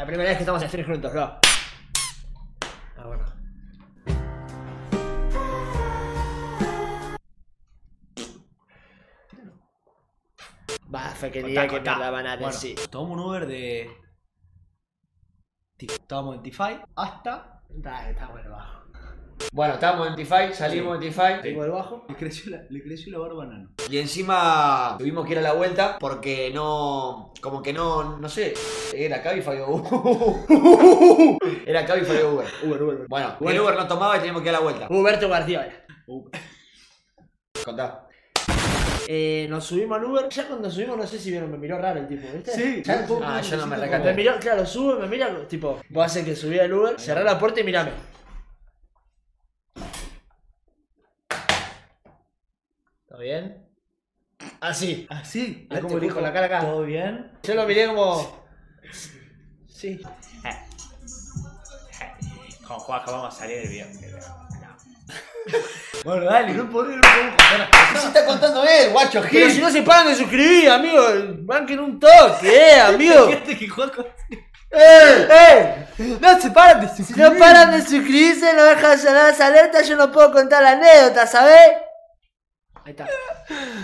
La primera vez que estamos en stream juntos, bro. Ah, bueno. Va, fue que Contá, que me la van a Bueno, decir. tomamos un Uber de. Estábamos en T5 hasta. Dale, está bueno bajo. Bueno, estábamos en T5, salimos en T5. Tengo el bajo. Le creció la, le creció la barba a Nano. Y encima tuvimos que ir a la vuelta porque no. Como que no. No sé. Era Cabify o Uber. Era Cabify o Uber. Uber, Uber. Bueno, Bueno. el Uber no tomaba y teníamos que ir a la vuelta. Huberto Guardiola. Contá. Eh, nos subimos al Uber. Ya cuando subimos, no sé si vieron, me miró raro el tipo, ¿viste? Sí, Ya- Ah, yo no me Me recaté. miró, claro, sube, me mira, tipo, vos haces que subí al Uber, cerrá la puerta y mirame. ¿Todo bien? Así. Así. Ah, como dijo la cara acá. ¿Todo bien? Yo lo miré como. Sí. Con Juanjo vamos a salir el viernes. Bueno, dale, no podemos, contar cosas. Se está contando él, guacho Pero si no se paran de suscribir, amigo, banquen un toque, eh, amigo. Que Juanjo. ¡Eh! ¡Eh! No se paran de Si suscribir. no paran de suscribirse, no dejan de sonar las alertas, yo no puedo contar la anécdota, ¿sabés? Ahí está.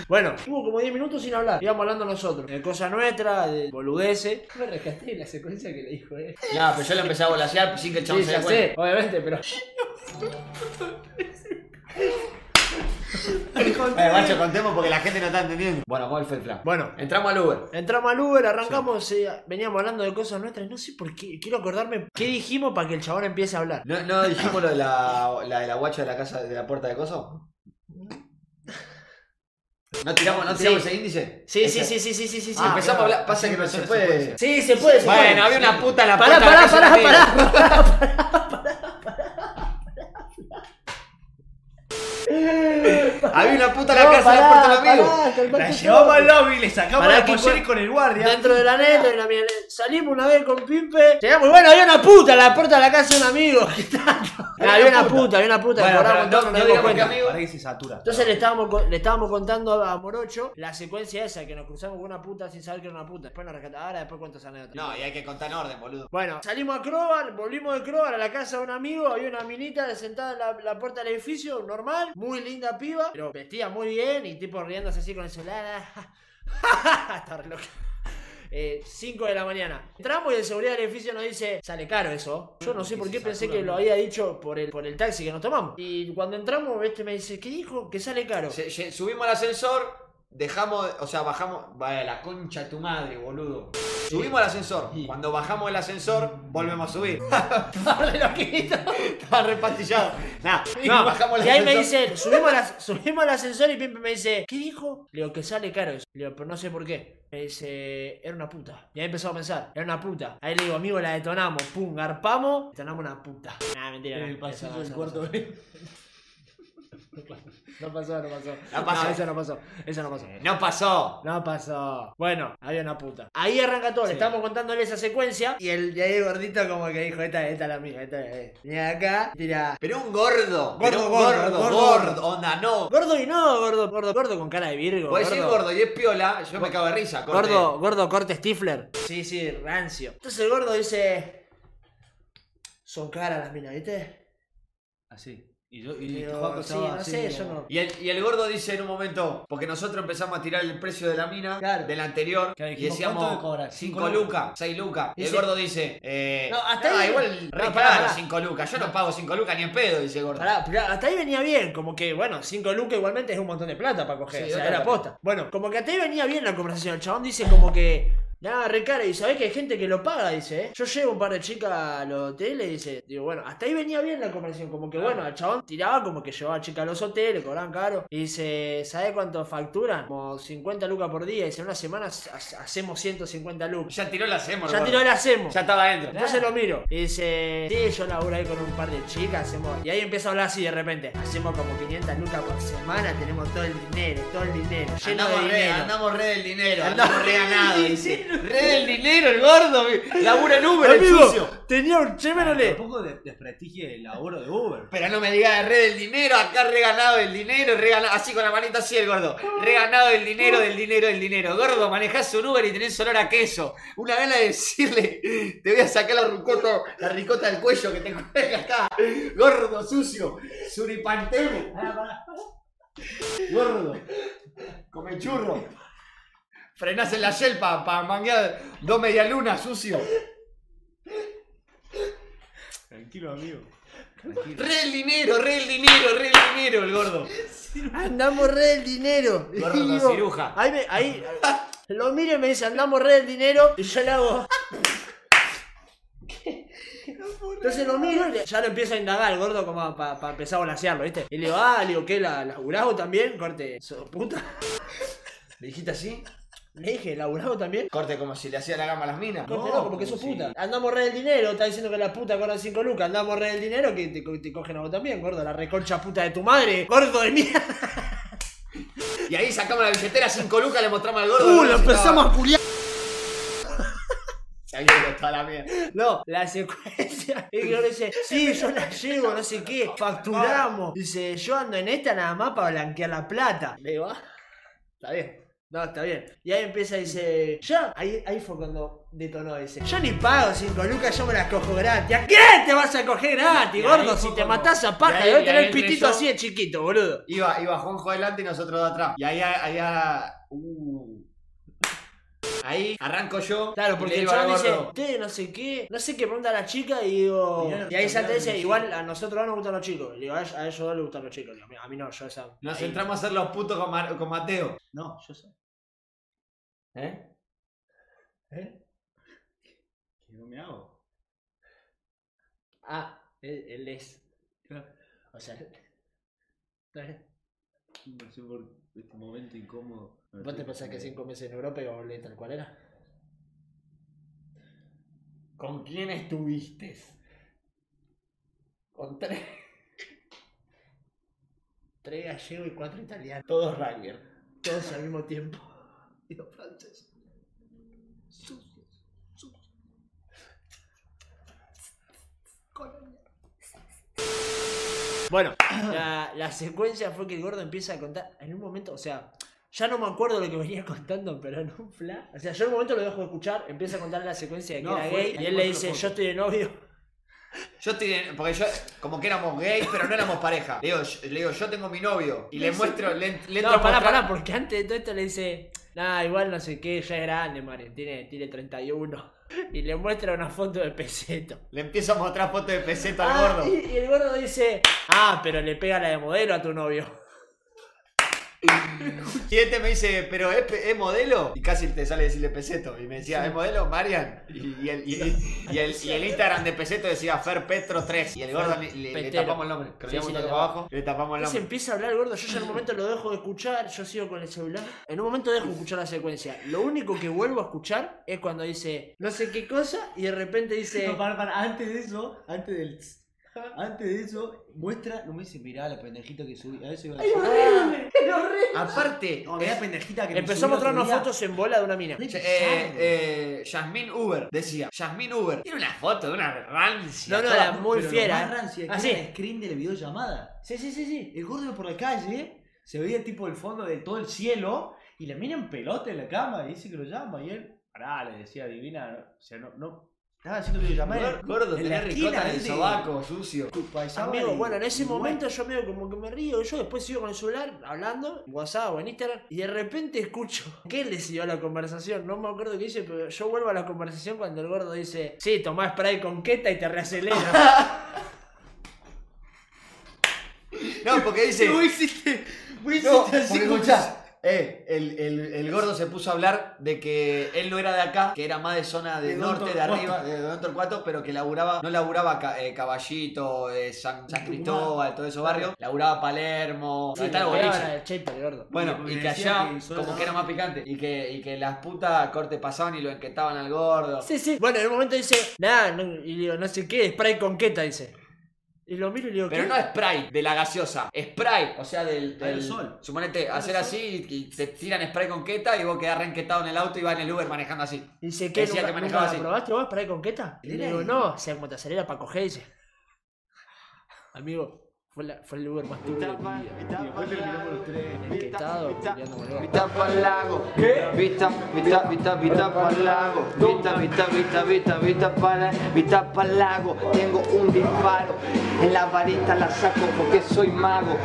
Bueno, hubo como 10 minutos sin hablar. Íbamos hablando nosotros. De cosas nuestras, de boludeces. Me rescaté en la secuencia que le dijo, eh. Ya, pero yo le empecé a volasear sin que el chabón Sí, se ya dé sé, obviamente, pero. Eh, guacho, contemos porque la gente no está entendiendo. Bueno, ¿cuál fue el plan? Bueno, Entramos al Uber. entramos al Uber, arrancamos, eh, veníamos hablando de cosas nuestras. No sé por qué, quiero acordarme qué dijimos para que el chabón empiece a hablar. ¿No, no dijimos lo de la, la de la guacha de la casa de la puerta de coso? ¿No tiramos, no Sí. tiramos ese índice? Sí, sí, sí, sí, sí, sí, sí. sí. Ah, empezamos a hablar. Pasa que no se puede. Sí, se puede, se puede. Bueno, había una puta en la Pará, puerta pará, pará, un amigo. pará. Había una puta en la casa de la pará, puerta del amigo. La llevamos al lobby, le sacamos Pará la que pollera cu- y con el guardia. Dentro de la neta, y la mía- salimos una vez con Pimpe. Llegamos, y bueno, había una puta en la puerta de la casa de un amigo. ¿Qué tanto? Había una puta, había una puta. Bueno, cobraba pero un montón, no- no no nos dimos digamos que cuenta. amigo. Para que se satura. Entonces le estábamos, co- le estábamos contando a Morocho la secuencia esa, que nos cruzamos con una puta sin saber que era una puta. Después nos rescatamos. Ahora después cuento esa anécdota. No, y hay que contar en orden, boludo. Bueno, salimos a Crobar, volvimos de Crobar a la casa de un amigo, había una minita sentada en la, la puerta del edificio, normal, muy linda piba, pero vestía muy bien y tipo riéndose así con el celular. Está re loca. 5 de la mañana. Entramos y el seguridad del edificio nos dice, sale caro eso. Yo no sé por qué pensé que lo había dicho por el, por el taxi que nos tomamos. Y cuando entramos, este me dice, ¿qué dijo? Que sale caro. Se- se- subimos al ascensor, dejamos, o sea, bajamos. Vaya, la concha de tu madre, boludo. Subimos al ascensor. Cuando bajamos el ascensor, volvemos a subir. Estaba repastillado. Nah, y No, bajamos y ahí me dice, subimos, subimos al ascensor y Pimpe me dice, ¿qué dijo? Le digo, que sale caro eso. Le digo, pero no sé por qué. Me dice, era una puta. Y ahí empezó a pensar, era una puta. Ahí le digo, amigo, la detonamos. Pum, garpamos, detonamos una puta. Nah, mentira. En el pasillo del cuarto B. No pasó, no pasó. No pasó. eso no pasó. Eso no pasó. No pasó. No pasó. Bueno, había una puta. Ahí arranca todo. Estamos contándole esa secuencia. Y el de ahí el gordito como que dijo, esta, esta es la mía. Esta es. Y acá, tira. Pero un gordo. pero un gordo, gordo, gordo. gordo. Onda, no. Gordo y no, gordo, gordo, gordo con cara de virgo. Puedes decir gordo y es piola, yo me cago de risa. corte. Gordo, gordo corte Stifler. Sí, sí, rancio. Entonces el gordo dice. Son caras las minas, ¿viste? Así. Y yo, y Pero, sí, no así sé, yo no. Y el, y el gordo dice en un momento, porque nosotros empezamos a tirar el precio de la mina, Claro. del anterior, Claro, y decíamos ¿cuánto me cobras? 5 Cinco lucas, 6 lucas. Y el gordo dice, eh, No, hasta ah, ahí- igual No, pará. 5 lucas, yo no pago 5 lucas ni en pedo, dice el gordo. Pará, pero hasta ahí venía bien, como que, bueno, 5 lucas igualmente es un montón de plata para coger, Sí, o sea, era posta. Bueno, como que hasta ahí venía bien la conversación, el chabón dice como que, nada, re cara, y sabés que hay gente que lo paga, dice, ¿eh? Yo llevo un par de chicas a los hoteles, dice, digo, bueno, hasta ahí venía bien la conversación, como que, bueno, el chabón tiraba como que llevaba chicas a los hoteles, cobraban caro, y dice, ¿sabés cuánto facturan? Como 50 lucas por día, y dice, en una semana ha- hacemos 150 lucas. Ya tiró la hacemos, Ya tiró el hacemos. Ya estaba adentro. Entonces lo miro y dice, sí, yo laburo ahí con un par de chicas, hacemos... Y ahí empieza a hablar así de repente, hacemos como 500 lucas por semana, tenemos todo el dinero, todo el dinero, lleno Andamos de re, dinero. andamos re del dinero, Andamos- andamos re ganados. Sí, dice. Re del dinero, el gordo. mi- Labura en Uber, el Amigo, sucio. tenía un Chevrolet. Tampoco de- desprestigie el laburo de Uber. Pero no me digas de re del dinero, acá reganado el dinero, reganado, así con la manita así el gordo. Reganado el dinero, del dinero, del dinero. Gordo, manejás un Uber y tenés olor a queso. Una gana de decirle, te voy a sacar la ricota, la ricota del cuello que te cuelga acá. Gordo, sucio. Suripantemo. Gordo. Come churro. Frenás en la shell para pa manguear dos medialunas, sucio. Tranquilo, amigo. Tranquilo. Re el dinero, re el dinero, re el dinero el gordo. Andamos re del dinero. Gordo, Y digo, ciruja. Ahí, me- ahí lo miro y me dice, andamos re del dinero. Y yo le hago. Entonces lo miro y le- ya lo empiezo a indagar el gordo como para empezar a volasearlo, ¿viste? Y le digo, ah, le digo, ¿qué? ¿La, ¿Laburás vos también? Corte, ¿sos puta? ¿Le dijiste así? Le dije, ¿laburás vos también? Corte como si le hacía la gama a las minas. Corte, No, no, como que como sos puta. Andamos re del dinero, está diciendo que la puta cobra 5 lucas. Andamos re del dinero que te, te cogen a vos también, gordo. La reconcha puta de tu madre, gordo de mierda. Y ahí sacamos la billetera 5 lucas, le mostramos al gordo. Uh, lo empezamos a culiar. La. No, la secuencia. Y yo le dice, sí, yo la llevo, no sé qué, facturamos. Dice, yo ando en esta nada más para blanquear la plata. Le digo, ah, está bien. No, está bien. Y ahí empieza, dice, ya. Ahí, ahí fue cuando detonó, dice, yo ni pago 5 lucas, yo me las cojo gratis. ¿A qué te vas a coger gratis, Y ahí gordo? Si te matás a paja, y ahí- debe y tener ahí el pitito yo. así de chiquito, boludo. Iba, iba Juanjo adelante y nosotros de atrás. Y ahí, allá. Uh. Ahí arranco yo. Claro, porque el chabón dice, usted no sé qué, no sé qué pregunta a la chica y digo. Mirá, Y ahí salta dice, igual a nosotros no nos gustan los chicos. Le digo, a, a ellos dos les gustan los chicos. Le digo, a mí no, yo esa. Nos ahí- entramos a hacer los putos con, Mateo. No, yo sé. ¿Eh? ¿Eh? Que no me hago. Ah, él, él es. O sea. No sé por este momento incómodo. ¿Vos te pensás que cinco meses en Europa iba a volver tal cual era? ¿Con quién estuviste? Con tres. Tres gallegos y cuatro italianos. Todos rugby. Todos al mismo tiempo. Y los franceses. Bueno, la, la secuencia fue que el gordo empieza a contar. En un momento, o sea, ya no me acuerdo lo que venía contando, pero en un flash. O sea, yo en un momento lo dejo de escuchar, empieza a contar la secuencia de que No, era fue- gay. Y él le dice. Yo estoy de novio. Yo estoy. Porque yo. Como que éramos gays, pero no éramos pareja. Le digo, yo, le digo, yo tengo mi novio. Y le muestro. Le, le No, pará, pará, porque antes de todo esto le dice, nah, igual no sé qué, ya es grande, Mario, tiene, tiene 31. Y le muestra una foto de peseto. Le empiezo a mostrar fotos de peseta al Ah, gordo. Y, y el gordo dice, ah, pero le pega la de modelo a tu novio. Y este me dice, ¿pero es, modelo? Y casi te sale decirle peseto. Y me decía, ¿es modelo, Marian? Y, y el, y, y el, y el Instagram de peseto decía Fer Petro 3. Y el gordo le, le- le Petero. tapamos el nombre. Que lo Sí, le tapamos. abajo. Le tapamos el nombre. empieza a hablar el gordo, yo ya en un momento lo dejo de escuchar, yo sigo con el celular. En un momento dejo de escuchar la secuencia. Lo único que vuelvo a escuchar es cuando dice no sé qué cosa y de repente dice... No, para, para. Antes de eso, antes del. tss, Antes de eso, muestra. No me dice, mirá la pendejita que subí. A veces iba a ¡Ay, decir, horrible! ¡Era horrible! Aparte, No, mirá la pendejita que me Empezó a mostrarnos otro día". fotos en bola de una mina. Re eh, eh, Yasmín Uber decía, Yasmín Uber. Tiene una foto de una rancia. No, no, era muy Pero fiera. Lo más rancia que Ah, era el screen de la videollamada. Sí, sí, sí, sí. El gordo iba por la calle, se veía tipo el fondo de todo el cielo, y la mina en pelota en la cama, y dice que lo llama, y él, pará, le decía, divina, o sea, no, no, estaba haciendo videollamada. Gordo, tenés ricota en el sobaco, sucio. Amigo, bueno, en ese momento yo medio como que me río, yo después sigo con el celular hablando, en WhatsApp o en Instagram, y de repente escucho que le siguió la conversación, no me acuerdo qué dice, pero yo vuelvo a la conversación cuando el gordo dice, sí, tomá spray con queta y te reacelera. No, porque dice. Vos hiciste, vos hiciste No, así porque como- escuchá, eh, el, el, el gordo se puso a hablar de que él no era de acá, que era más de zona de, De norte, Don de arriba, de Don Torcuato, pero que laburaba, no laburaba eh, Caballito, eh, San, San Cristóbal, todos esos barrios, laburaba Palermo, Sí, ahí está el le boliche. pegaban al cheto, el gordo. Bueno, y que allá, que como que era más picante, y que, y que las putas corte pasaban y lo enquetaban al gordo. Sí, sí. Bueno, en un momento dice, nada, no, y digo, no sé qué, spray con queta, dice. Y lo miro y le digo, Pero ¿qué? no spray de la gaseosa, spray, o sea, del. del Aerosol. Suponete, hacer así y te tiran spray con queta y vos quedás reenquetado en el auto y vas en el Uber manejando así. Y dice, ¿qué? Decía ¿Nunca, que manejaba nunca así. probaste vos ir con queta? Y le digo, no, o sea, como te acelera para coger, dice. Amigo, fue, la- fue el Uber más turbio de mi vida. Y después con ustedes. Enquetado, peleando con el Vista pa'l lago, vista, vista, vista, vista pa'l lago, vista, vista, vista, vista, vista pa'l, vista pa'l lago, tengo un disparo, en la varita la saco porque soy mago.